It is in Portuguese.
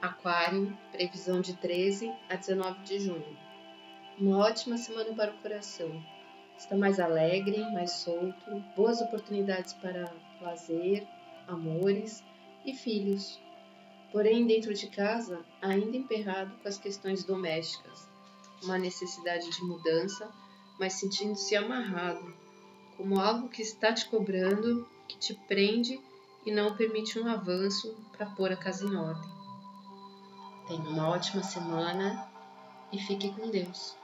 Aquário, previsão de 13 a 19 de junho. Uma ótima semana para o coração. Está mais alegre, mais solto, boas oportunidades para lazer, amores e filhos. Porém, dentro de casa, ainda emperrado com as questões domésticas, uma necessidade de mudança, mas sentindo-se amarrado, como algo que está te cobrando, que te prende e não permite um avanço para pôr a casa em ordem. Tenha uma ótima semana e fique com Deus.